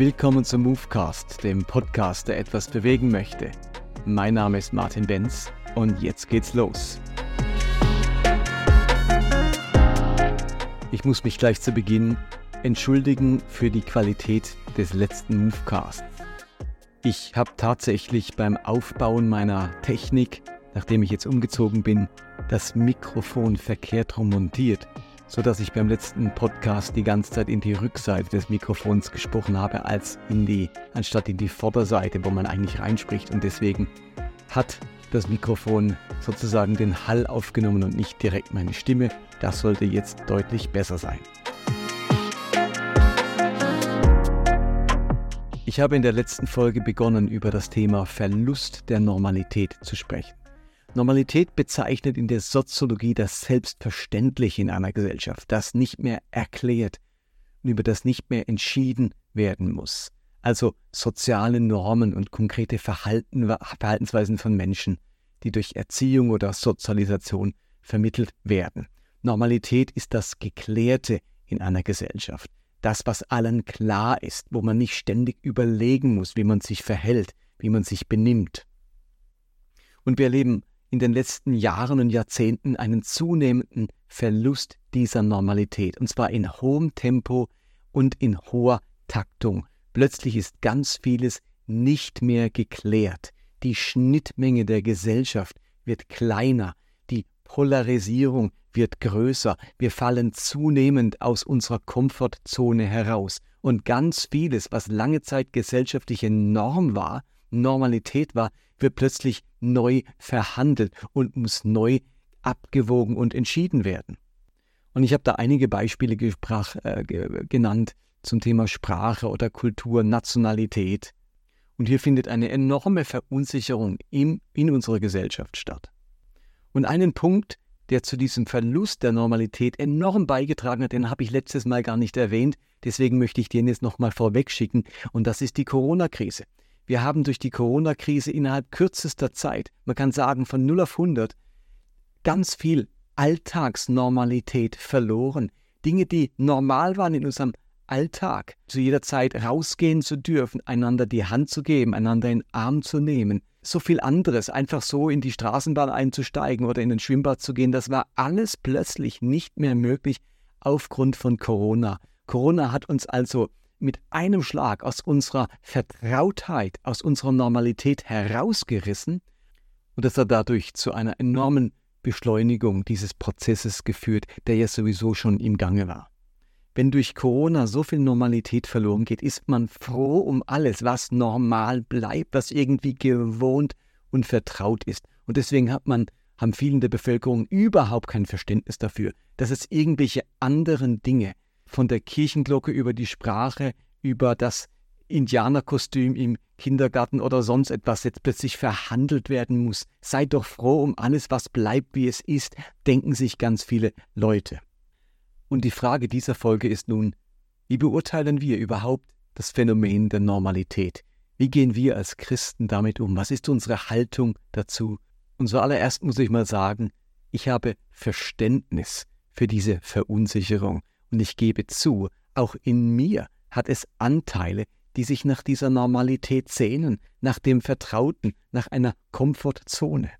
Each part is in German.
Willkommen zum Movecast, dem Podcast, der etwas bewegen möchte. Mein Name ist Martin Benz und jetzt geht's los. Ich muss mich gleich zu Beginn entschuldigen für die Qualität des letzten Movecasts. Ich habe tatsächlich beim Aufbauen meiner Technik, nachdem ich jetzt umgezogen bin, das Mikrofon verkehrt rum montiert sodass ich beim letzten Podcast die ganze Zeit in die Rückseite des Mikrofons gesprochen habe, als in die, anstatt in die Vorderseite, wo man eigentlich reinspricht. Und deswegen hat das Mikrofon sozusagen den Hall aufgenommen und nicht direkt meine Stimme. Das sollte jetzt deutlich besser sein. Ich habe in der letzten Folge begonnen, über das Thema Verlust der Normalität zu sprechen. Normalität bezeichnet in der Soziologie das Selbstverständliche in einer Gesellschaft, das nicht mehr erklärt und über das nicht mehr entschieden werden muss. Also soziale Normen und konkrete Verhalten, Verhaltensweisen von Menschen, die durch Erziehung oder Sozialisation vermittelt werden. Normalität ist das Geklärte in einer Gesellschaft. Das, was allen klar ist, wo man nicht ständig überlegen muss, wie man sich verhält, wie man sich benimmt. Und wir erleben in den letzten Jahren und Jahrzehnten einen zunehmenden Verlust dieser Normalität, und zwar in hohem Tempo und in hoher Taktung. Plötzlich ist ganz vieles nicht mehr geklärt. Die Schnittmenge der Gesellschaft wird kleiner, die Polarisierung wird größer, wir fallen zunehmend aus unserer Komfortzone heraus. Und ganz vieles, was lange Zeit gesellschaftliche Norm war, Normalität war, wird plötzlich neu verhandelt und muss neu abgewogen und entschieden werden. Und ich habe da einige Beispiele gesprach, äh, genannt zum Thema Sprache oder Kultur, Nationalität. Und hier findet eine enorme Verunsicherung in, in unserer Gesellschaft statt. Und einen Punkt, der zu diesem Verlust der Normalität enorm beigetragen hat, den habe ich letztes Mal gar nicht erwähnt, deswegen möchte ich den jetzt nochmal vorweg schicken, und das ist die Corona-Krise. Wir haben durch die Corona-Krise innerhalb kürzester Zeit, man kann sagen von 0 auf 100, ganz viel Alltagsnormalität verloren. Dinge, die normal waren in unserem Alltag, zu jeder Zeit rausgehen zu dürfen, einander die Hand zu geben, einander in den Arm zu nehmen, so viel anderes, einfach so in die Straßenbahn einzusteigen oder in den Schwimmbad zu gehen, das war alles plötzlich nicht mehr möglich aufgrund von Corona. Corona hat uns also mit einem Schlag aus unserer Vertrautheit, aus unserer Normalität herausgerissen und das hat dadurch zu einer enormen Beschleunigung dieses Prozesses geführt, der ja sowieso schon im Gange war. Wenn durch Corona so viel Normalität verloren geht, ist man froh um alles, was normal bleibt, was irgendwie gewohnt und vertraut ist. Und deswegen hat man, haben vielen der Bevölkerung überhaupt kein Verständnis dafür, dass es irgendwelche anderen Dinge, von der Kirchenglocke über die Sprache, über das Indianerkostüm im Kindergarten oder sonst etwas jetzt plötzlich verhandelt werden muss. Sei doch froh um alles, was bleibt, wie es ist, denken sich ganz viele Leute. Und die Frage dieser Folge ist nun, wie beurteilen wir überhaupt das Phänomen der Normalität? Wie gehen wir als Christen damit um? Was ist unsere Haltung dazu? Und zuallererst muss ich mal sagen, ich habe Verständnis für diese Verunsicherung. Und ich gebe zu, auch in mir hat es Anteile, die sich nach dieser Normalität sehnen, nach dem Vertrauten, nach einer Komfortzone.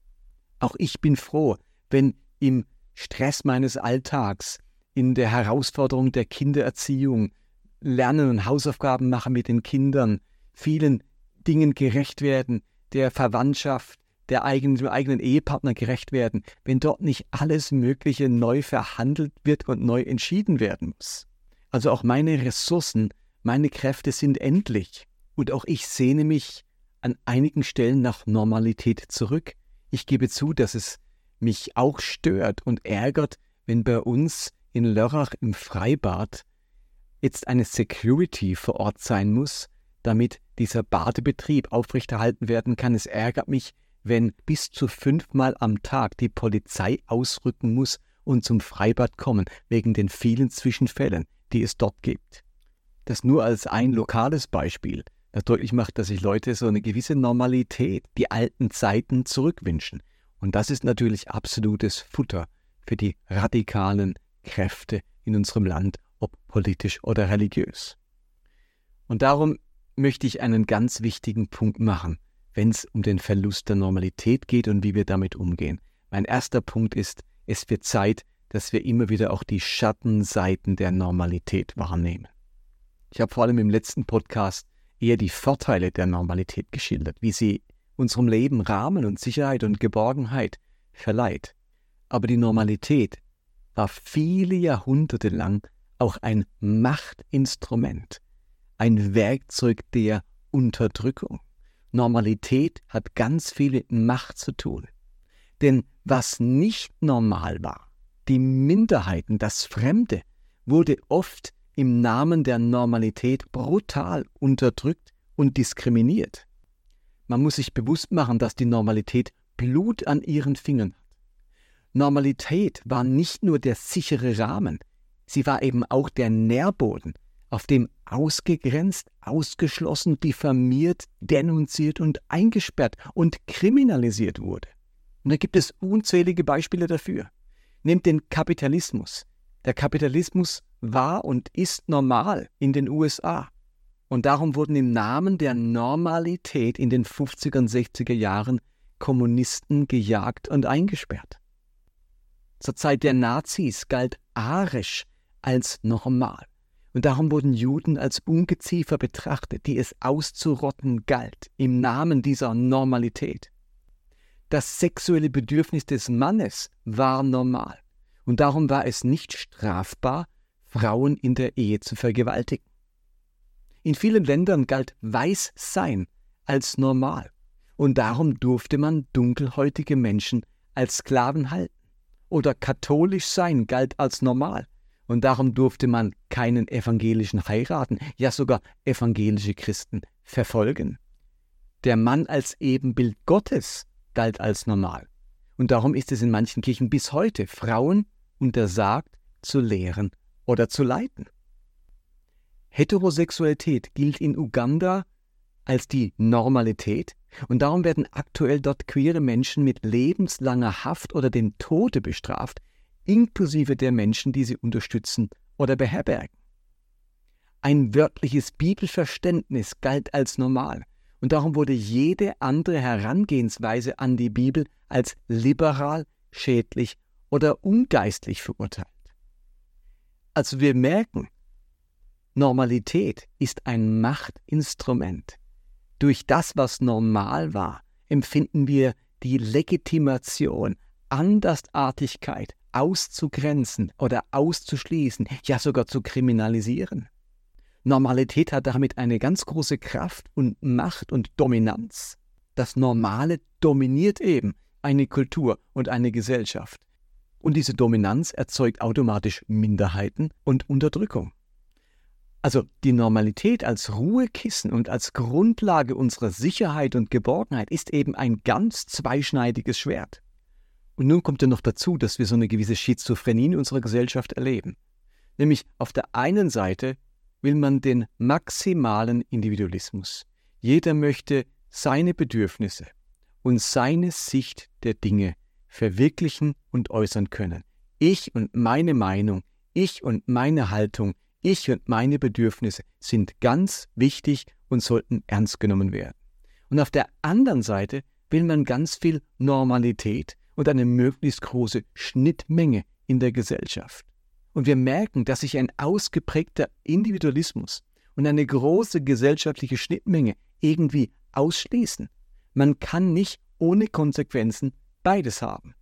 Auch ich bin froh, wenn im Stress meines Alltags, in der Herausforderung der Kindererziehung, Lernen und Hausaufgaben machen mit den Kindern, vielen Dingen gerecht werden, der Verwandtschaft, der eigenen, dem eigenen Ehepartner gerecht werden, wenn dort nicht alles Mögliche neu verhandelt wird und neu entschieden werden muss. Also auch meine Ressourcen, meine Kräfte sind endlich. Und auch ich sehne mich an einigen Stellen nach Normalität zurück. Ich gebe zu, dass es mich auch stört und ärgert, wenn bei uns in Lörrach im Freibad jetzt eine Security vor Ort sein muss, damit dieser Badebetrieb aufrechterhalten werden kann. Es ärgert mich, wenn bis zu fünfmal am Tag die Polizei ausrücken muss und zum Freibad kommen, wegen den vielen Zwischenfällen, die es dort gibt. Das nur als ein lokales Beispiel, das deutlich macht, dass sich Leute so eine gewisse Normalität, die alten Zeiten zurückwünschen. Und das ist natürlich absolutes Futter für die radikalen Kräfte in unserem Land, ob politisch oder religiös. Und darum möchte ich einen ganz wichtigen Punkt machen, wenn es um den Verlust der Normalität geht und wie wir damit umgehen. Mein erster Punkt ist, es wird Zeit, dass wir immer wieder auch die Schattenseiten der Normalität wahrnehmen. Ich habe vor allem im letzten Podcast eher die Vorteile der Normalität geschildert, wie sie unserem Leben Rahmen und Sicherheit und Geborgenheit verleiht. Aber die Normalität war viele Jahrhunderte lang auch ein Machtinstrument, ein Werkzeug der Unterdrückung. Normalität hat ganz viel mit Macht zu tun. Denn was nicht normal war, die Minderheiten, das Fremde, wurde oft im Namen der Normalität brutal unterdrückt und diskriminiert. Man muss sich bewusst machen, dass die Normalität Blut an ihren Fingern hat. Normalität war nicht nur der sichere Rahmen, sie war eben auch der Nährboden, auf dem ausgegrenzt, ausgeschlossen, diffamiert, denunziert und eingesperrt und kriminalisiert wurde. Und da gibt es unzählige Beispiele dafür. Nehmt den Kapitalismus. Der Kapitalismus war und ist normal in den USA. Und darum wurden im Namen der Normalität in den 50er und 60er Jahren Kommunisten gejagt und eingesperrt. Zur Zeit der Nazis galt Arisch als normal. Und darum wurden Juden als Ungeziefer betrachtet, die es auszurotten galt, im Namen dieser Normalität. Das sexuelle Bedürfnis des Mannes war normal. Und darum war es nicht strafbar, Frauen in der Ehe zu vergewaltigen. In vielen Ländern galt Weißsein als normal. Und darum durfte man dunkelhäutige Menschen als Sklaven halten. Oder katholisch sein galt als normal. Und darum durfte man keinen evangelischen heiraten, ja sogar evangelische Christen verfolgen. Der Mann als Ebenbild Gottes galt als normal. Und darum ist es in manchen Kirchen bis heute Frauen untersagt zu lehren oder zu leiten. Heterosexualität gilt in Uganda als die Normalität und darum werden aktuell dort queere Menschen mit lebenslanger Haft oder dem Tode bestraft, inklusive der Menschen, die sie unterstützen oder beherbergen. Ein wörtliches Bibelverständnis galt als normal und darum wurde jede andere Herangehensweise an die Bibel als liberal, schädlich oder ungeistlich verurteilt. Also wir merken, Normalität ist ein Machtinstrument. Durch das, was normal war, empfinden wir die Legitimation, Andersartigkeit auszugrenzen oder auszuschließen, ja sogar zu kriminalisieren. Normalität hat damit eine ganz große Kraft und Macht und Dominanz. Das Normale dominiert eben eine Kultur und eine Gesellschaft. Und diese Dominanz erzeugt automatisch Minderheiten und Unterdrückung. Also die Normalität als Ruhekissen und als Grundlage unserer Sicherheit und Geborgenheit ist eben ein ganz zweischneidiges Schwert. Und nun kommt ja noch dazu, dass wir so eine gewisse Schizophrenie in unserer Gesellschaft erleben. Nämlich auf der einen Seite will man den maximalen Individualismus. Jeder möchte seine Bedürfnisse und seine Sicht der Dinge verwirklichen und äußern können. Ich und meine Meinung, ich und meine Haltung, ich und meine Bedürfnisse sind ganz wichtig und sollten ernst genommen werden. Und auf der anderen Seite will man ganz viel Normalität und eine möglichst große Schnittmenge in der Gesellschaft. Und wir merken, dass sich ein ausgeprägter Individualismus und eine große gesellschaftliche Schnittmenge irgendwie ausschließen. Man kann nicht ohne Konsequenzen beides haben.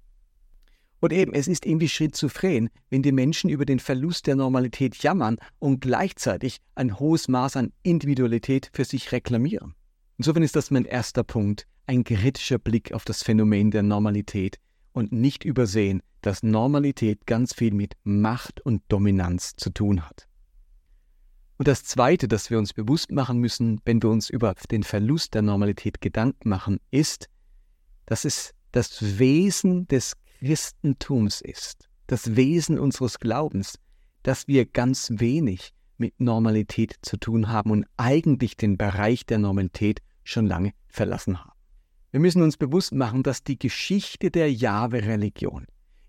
Und eben, es ist irgendwie schizophren, wenn die Menschen über den Verlust der Normalität jammern und gleichzeitig ein hohes Maß an Individualität für sich reklamieren. Insofern ist das mein erster Punkt, ein kritischer Blick auf das Phänomen der Normalität und nicht übersehen, dass Normalität ganz viel mit Macht und Dominanz zu tun hat. Und das Zweite, das wir uns bewusst machen müssen, wenn wir uns über den Verlust der Normalität Gedanken machen, ist, dass es das Wesen des Christentums ist, das Wesen unseres Glaubens, dass wir ganz wenig mit Normalität zu tun haben und eigentlich den Bereich der Normalität schon lange verlassen haben. Wir müssen uns bewusst machen, dass die Geschichte der Jahwe-Religion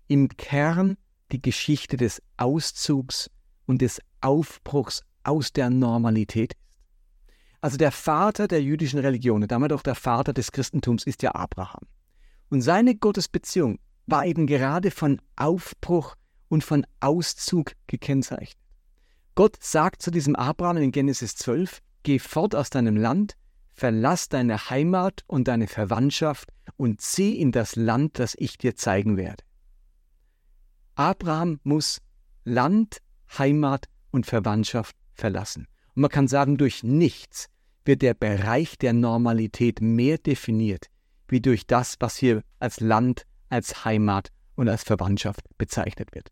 im Kern die Geschichte des Auszugs und des Aufbruchs aus der Normalität ist. Also der Vater der jüdischen Religion, damit auch der Vater des Christentums, ist ja Abraham. Und seine Gottesbeziehung war eben gerade von Aufbruch und von Auszug gekennzeichnet. Gott sagt zu diesem Abraham in Genesis 12, geh fort aus deinem Land, verlass deine Heimat und deine Verwandtschaft und zieh in das Land, das ich dir zeigen werde. Abraham muss Land, Heimat und Verwandtschaft verlassen. Und man kann sagen, durch nichts wird der Bereich der Normalität mehr definiert, wie durch das, was hier als Land, als Heimat und als Verwandtschaft bezeichnet wird.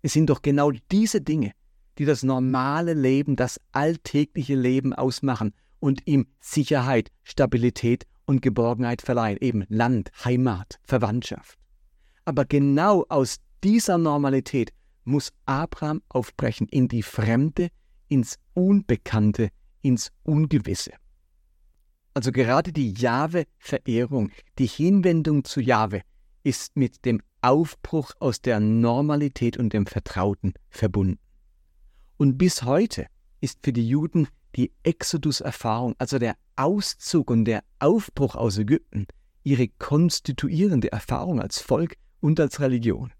Es sind doch genau diese Dinge, die das normale Leben, das alltägliche Leben ausmachen und ihm Sicherheit, Stabilität und Geborgenheit verleihen. Eben Land, Heimat, Verwandtschaft. Aber genau aus dieser Normalität muss Abraham aufbrechen in die Fremde, ins Unbekannte, ins Ungewisse. Also gerade die Jahwe-Verehrung, die Hinwendung zu Jahwe ist mit dem Aufbruch aus der Normalität und dem Vertrauten verbunden. Und bis heute ist für die Juden die Exodus-Erfahrung, also der Auszug und der Aufbruch aus Ägypten, ihre konstituierende Erfahrung als Volk und als Religion.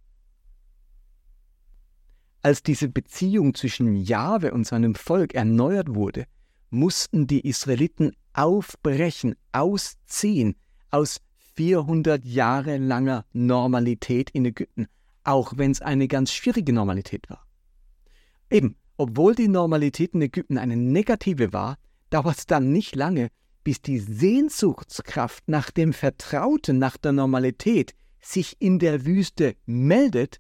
Als diese Beziehung zwischen Jahwe und seinem Volk erneuert wurde, mussten die Israeliten aufbrechen, ausziehen aus 400 Jahre langer Normalität in Ägypten, auch wenn es eine ganz schwierige Normalität war. Eben, obwohl die Normalität in Ägypten eine negative war, dauert es dann nicht lange, bis die Sehnsuchtskraft nach dem Vertrauten, nach der Normalität sich in der Wüste meldet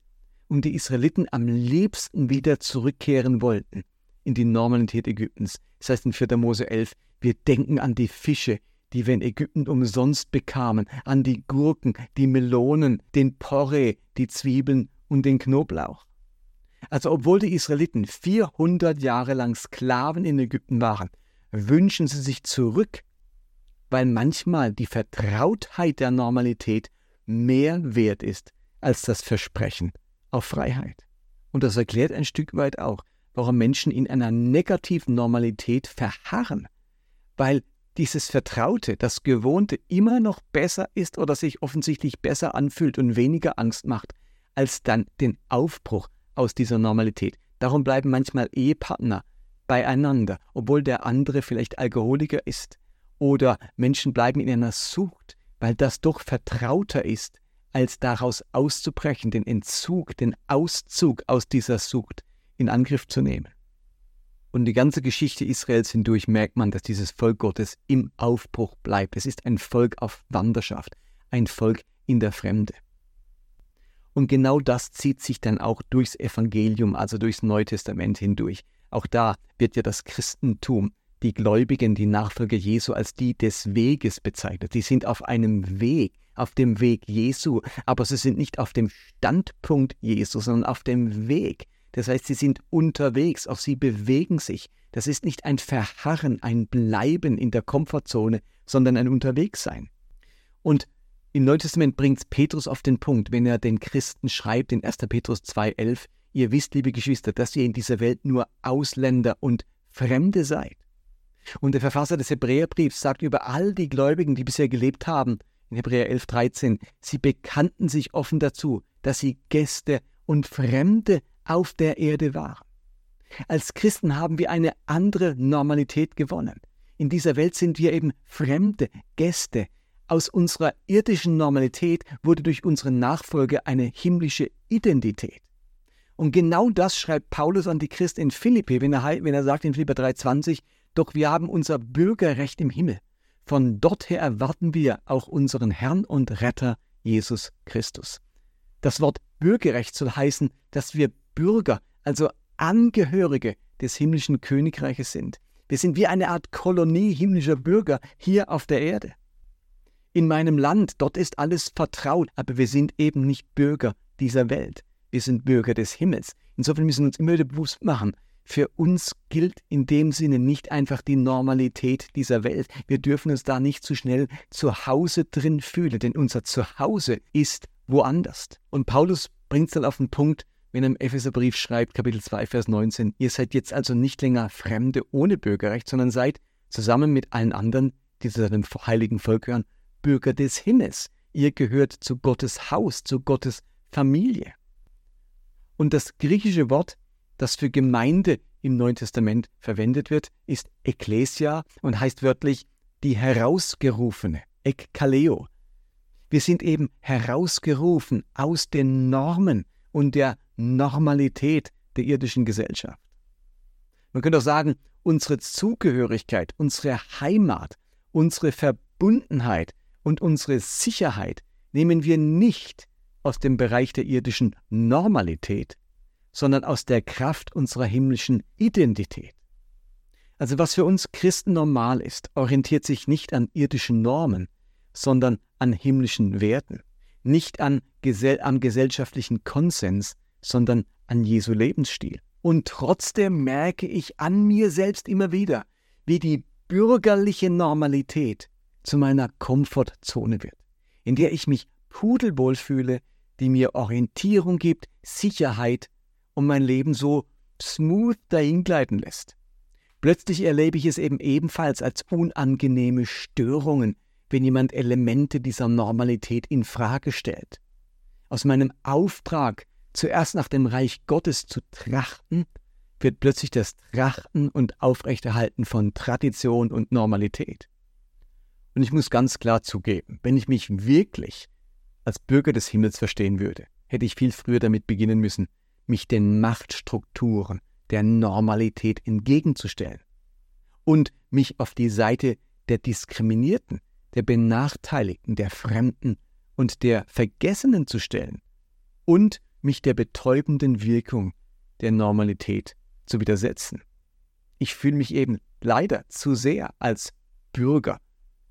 und die Israeliten am liebsten wieder zurückkehren wollten in die Normalität Ägyptens. Das heißt in 4. Mose 11, wir denken an die Fische, die wir in Ägypten umsonst bekamen, an die Gurken, die Melonen, den Porree, die Zwiebeln und den Knoblauch. Also obwohl die Israeliten 400 Jahre lang Sklaven in Ägypten waren, wünschen sie sich zurück, weil manchmal die Vertrautheit der Normalität mehr wert ist als das Versprechen auf Freiheit. Und das erklärt ein Stück weit auch, warum Menschen in einer negativen Normalität verharren, weil dieses Vertraute, das Gewohnte immer noch besser ist oder sich offensichtlich besser anfühlt und weniger Angst macht, als dann den Aufbruch aus dieser Normalität. Darum bleiben manchmal Ehepartner beieinander, obwohl der andere vielleicht Alkoholiker ist. Oder Menschen bleiben in einer Sucht, weil das doch vertrauter ist, als daraus auszubrechen, den Entzug, den Auszug aus dieser Sucht in Angriff zu nehmen. Und die ganze Geschichte Israels hindurch merkt man, dass dieses Volk Gottes im Aufbruch bleibt. Es ist ein Volk auf Wanderschaft, ein Volk in der Fremde. Und genau das zieht sich dann auch durchs Evangelium, also durchs Neue Testament hindurch. Auch da wird ja das Christentum, die Gläubigen, die Nachfolger Jesu als die des Weges bezeichnet. Sie sind auf einem Weg, auf dem Weg Jesu, aber sie sind nicht auf dem Standpunkt Jesu, sondern auf dem Weg. Das heißt, sie sind unterwegs, auch sie bewegen sich. Das ist nicht ein Verharren, ein Bleiben in der Komfortzone, sondern ein Unterwegssein. Und im Neuen Testament bringt Petrus auf den Punkt, wenn er den Christen schreibt in 1. Petrus 2,11, ihr wisst, liebe Geschwister, dass ihr in dieser Welt nur Ausländer und Fremde seid. Und der Verfasser des Hebräerbriefs sagt über all die Gläubigen, die bisher gelebt haben, in Hebräer 11,13, sie bekannten sich offen dazu, dass sie Gäste und Fremde auf der Erde waren. Als Christen haben wir eine andere Normalität gewonnen. In dieser Welt sind wir eben Fremde, Gäste, aus unserer irdischen Normalität wurde durch unsere Nachfolge eine himmlische Identität. Und genau das schreibt Paulus an die Christen in Philippi, wenn er, wenn er sagt in Philipper 3,20, doch wir haben unser Bürgerrecht im Himmel. Von dort her erwarten wir auch unseren Herrn und Retter Jesus Christus. Das Wort Bürgerrecht soll heißen, dass wir Bürger, also Angehörige des himmlischen Königreiches sind. Wir sind wie eine Art Kolonie himmlischer Bürger hier auf der Erde in meinem Land, dort ist alles vertraut, aber wir sind eben nicht Bürger dieser Welt. Wir sind Bürger des Himmels. Insofern müssen wir uns immer wieder bewusst machen, für uns gilt in dem Sinne nicht einfach die Normalität dieser Welt. Wir dürfen uns da nicht zu schnell zu Hause drin fühlen, denn unser Zuhause ist woanders. Und Paulus bringt es dann auf den Punkt, wenn er im Epheserbrief schreibt, Kapitel 2, Vers 19, ihr seid jetzt also nicht länger Fremde ohne Bürgerrecht, sondern seid zusammen mit allen anderen, die zu seinem heiligen Volk gehören, Bürger des Himmels. Ihr gehört zu Gottes Haus, zu Gottes Familie. Und das griechische Wort, das für Gemeinde im Neuen Testament verwendet wird, ist Ekklesia und heißt wörtlich die Herausgerufene, Ekkaleo. Wir sind eben herausgerufen aus den Normen und der Normalität der irdischen Gesellschaft. Man könnte auch sagen, unsere Zugehörigkeit, unsere Heimat, unsere Verbundenheit und unsere Sicherheit nehmen wir nicht aus dem Bereich der irdischen Normalität, sondern aus der Kraft unserer himmlischen Identität. Also was für uns Christen normal ist, orientiert sich nicht an irdischen Normen, sondern an himmlischen Werten, nicht an, gesell am gesellschaftlichen Konsens, sondern an Jesu Lebensstil. Und trotzdem merke ich an mir selbst immer wieder, wie die bürgerliche Normalität zu meiner Komfortzone wird, in der ich mich pudelwohl fühle, die mir Orientierung gibt, Sicherheit und mein Leben so smooth dahingleiten lässt. Plötzlich erlebe ich es eben ebenfalls als unangenehme Störungen, wenn jemand Elemente dieser Normalität in Frage stellt. Aus meinem Auftrag, zuerst nach dem Reich Gottes zu trachten, wird plötzlich das Trachten und Aufrechterhalten von Tradition und Normalität. Und ich muss ganz klar zugeben, wenn ich mich wirklich als Bürger des Himmels verstehen würde, hätte ich viel früher damit beginnen müssen, mich den Machtstrukturen der Normalität entgegenzustellen und mich auf die Seite der Diskriminierten, der Benachteiligten, der Fremden und der Vergessenen zu stellen und mich der betäubenden Wirkung der Normalität zu widersetzen. Ich fühle mich eben leider zu sehr als Bürger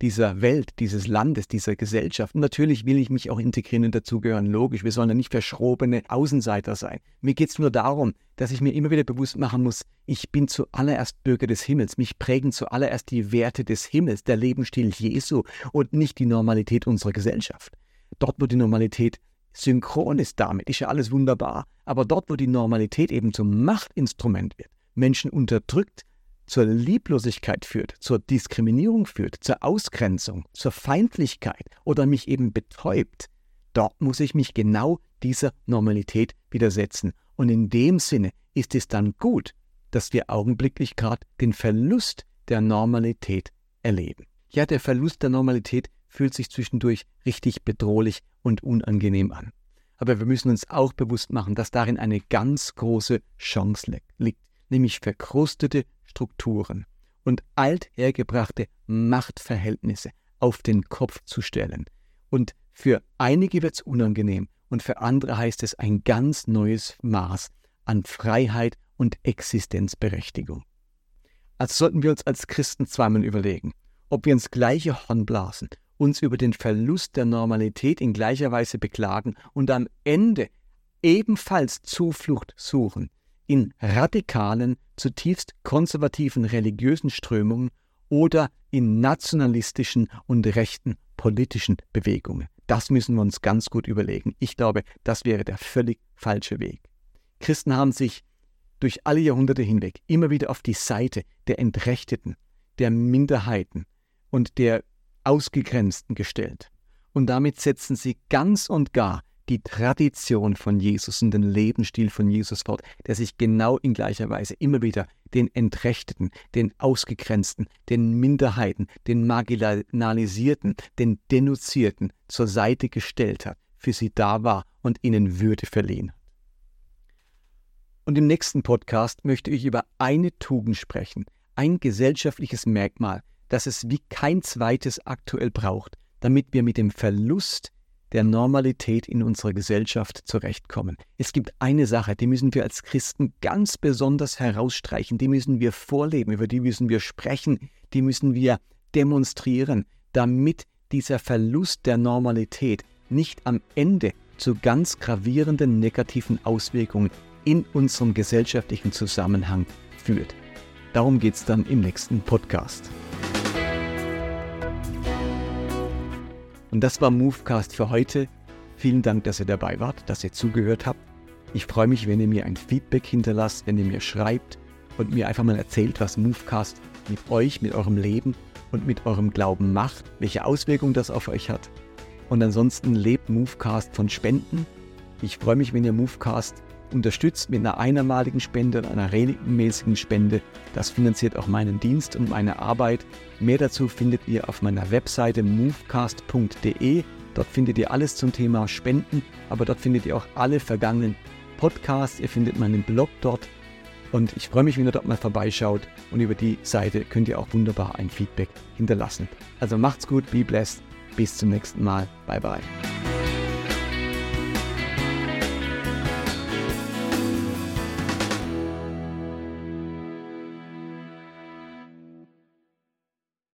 dieser Welt, dieses Landes, dieser Gesellschaft. Und natürlich will ich mich auch integrieren und dazugehören, logisch. Wir sollen ja nicht verschrobene Außenseiter sein. Mir geht es nur darum, dass ich mir immer wieder bewusst machen muss, ich bin zuallererst Bürger des Himmels. Mich prägen zuallererst die Werte des Himmels, der Lebensstil Jesu und nicht die Normalität unserer Gesellschaft. Dort, wo die Normalität synchron ist damit, ist ja alles wunderbar. Aber dort, wo die Normalität eben zum Machtinstrument wird, Menschen unterdrückt, zur Lieblosigkeit führt, zur Diskriminierung führt, zur Ausgrenzung, zur Feindlichkeit oder mich eben betäubt, dort muss ich mich genau dieser Normalität widersetzen. Und in dem Sinne ist es dann gut, dass wir augenblicklich gerade den Verlust der Normalität erleben. Ja, der Verlust der Normalität fühlt sich zwischendurch richtig bedrohlich und unangenehm an. Aber wir müssen uns auch bewusst machen, dass darin eine ganz große Chance liegt, nämlich verkrustete Strukturen und althergebrachte Machtverhältnisse auf den Kopf zu stellen. Und für einige wird es unangenehm und für andere heißt es ein ganz neues Maß an Freiheit und Existenzberechtigung. Also sollten wir uns als Christen zweimal überlegen, ob wir ins gleiche Horn blasen, uns über den Verlust der Normalität in gleicher Weise beklagen und am Ende ebenfalls Zuflucht suchen in radikalen, zutiefst konservativen religiösen Strömungen oder in nationalistischen und rechten politischen Bewegungen. Das müssen wir uns ganz gut überlegen. Ich glaube, das wäre der völlig falsche Weg. Christen haben sich durch alle Jahrhunderte hinweg immer wieder auf die Seite der Entrechteten, der Minderheiten und der Ausgegrenzten gestellt. Und damit setzen sie ganz und gar die Tradition von Jesus und den Lebensstil von Jesus fort, der sich genau in gleicher Weise immer wieder den Entrechteten, den Ausgegrenzten, den Minderheiten, den Marginalisierten, den Denunzierten zur Seite gestellt hat, für sie da war und ihnen Würde verliehen hat. Und im nächsten Podcast möchte ich über eine Tugend sprechen, ein gesellschaftliches Merkmal, das es wie kein zweites aktuell braucht, damit wir mit dem Verlust der Normalität in unserer Gesellschaft zurechtkommen. Es gibt eine Sache, die müssen wir als Christen ganz besonders herausstreichen, die müssen wir vorleben, über die müssen wir sprechen, die müssen wir demonstrieren, damit dieser Verlust der Normalität nicht am Ende zu ganz gravierenden negativen Auswirkungen in unserem gesellschaftlichen Zusammenhang führt. Darum geht es dann im nächsten Podcast. Und das war Movecast für heute. Vielen Dank, dass ihr dabei wart, dass ihr zugehört habt. Ich freue mich, wenn ihr mir ein Feedback hinterlasst, wenn ihr mir schreibt und mir einfach mal erzählt, was Movecast mit euch, mit eurem Leben und mit eurem Glauben macht, welche Auswirkungen das auf euch hat. Und ansonsten lebt Movecast von Spenden. Ich freue mich, wenn ihr Movecast unterstützt mit einer einmaligen Spende und einer regelmäßigen Spende. Das finanziert auch meinen Dienst und meine Arbeit. Mehr dazu findet ihr auf meiner Webseite movecast.de. Dort findet ihr alles zum Thema Spenden, aber dort findet ihr auch alle vergangenen Podcasts. Ihr findet meinen Blog dort. Und ich freue mich, wenn ihr dort mal vorbeischaut. Und über die Seite könnt ihr auch wunderbar ein Feedback hinterlassen. Also macht's gut, be blessed. Bis zum nächsten Mal. Bye bye.